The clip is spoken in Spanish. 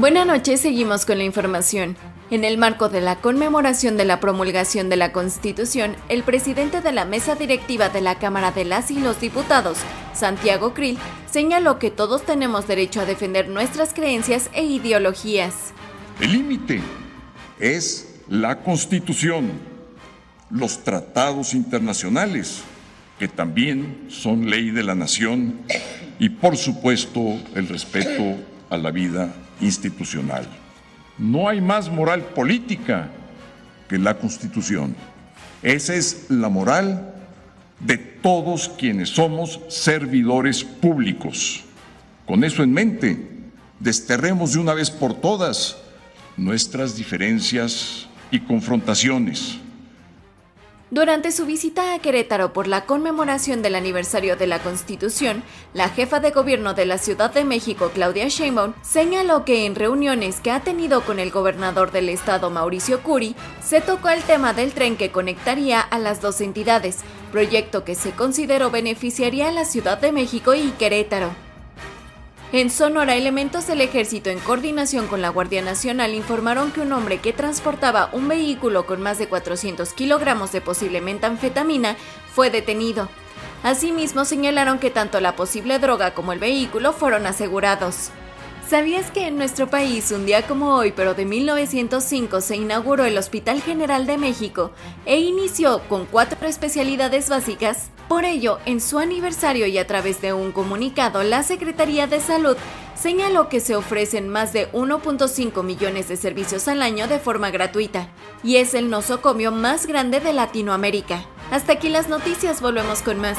Buenas noches, seguimos con la información. En el marco de la conmemoración de la promulgación de la Constitución, el presidente de la mesa directiva de la Cámara de las y los Diputados, Santiago Krill, señaló que todos tenemos derecho a defender nuestras creencias e ideologías. El límite es la Constitución, los tratados internacionales, que también son ley de la nación, y por supuesto el respeto a la vida institucional. No hay más moral política que la Constitución. Esa es la moral de todos quienes somos servidores públicos. Con eso en mente, desterremos de una vez por todas nuestras diferencias y confrontaciones durante su visita a Querétaro por la conmemoración del aniversario de la Constitución, la jefa de gobierno de la Ciudad de México, Claudia Sheinbaum, señaló que en reuniones que ha tenido con el gobernador del estado, Mauricio Curi, se tocó el tema del tren que conectaría a las dos entidades, proyecto que se consideró beneficiaría a la Ciudad de México y Querétaro. En Sonora, elementos del ejército en coordinación con la Guardia Nacional informaron que un hombre que transportaba un vehículo con más de 400 kilogramos de posiblemente anfetamina fue detenido. Asimismo, señalaron que tanto la posible droga como el vehículo fueron asegurados. ¿Sabías que en nuestro país, un día como hoy, pero de 1905, se inauguró el Hospital General de México e inició con cuatro especialidades básicas? Por ello, en su aniversario y a través de un comunicado, la Secretaría de Salud señaló que se ofrecen más de 1.5 millones de servicios al año de forma gratuita y es el nosocomio más grande de Latinoamérica. Hasta aquí las noticias, volvemos con más.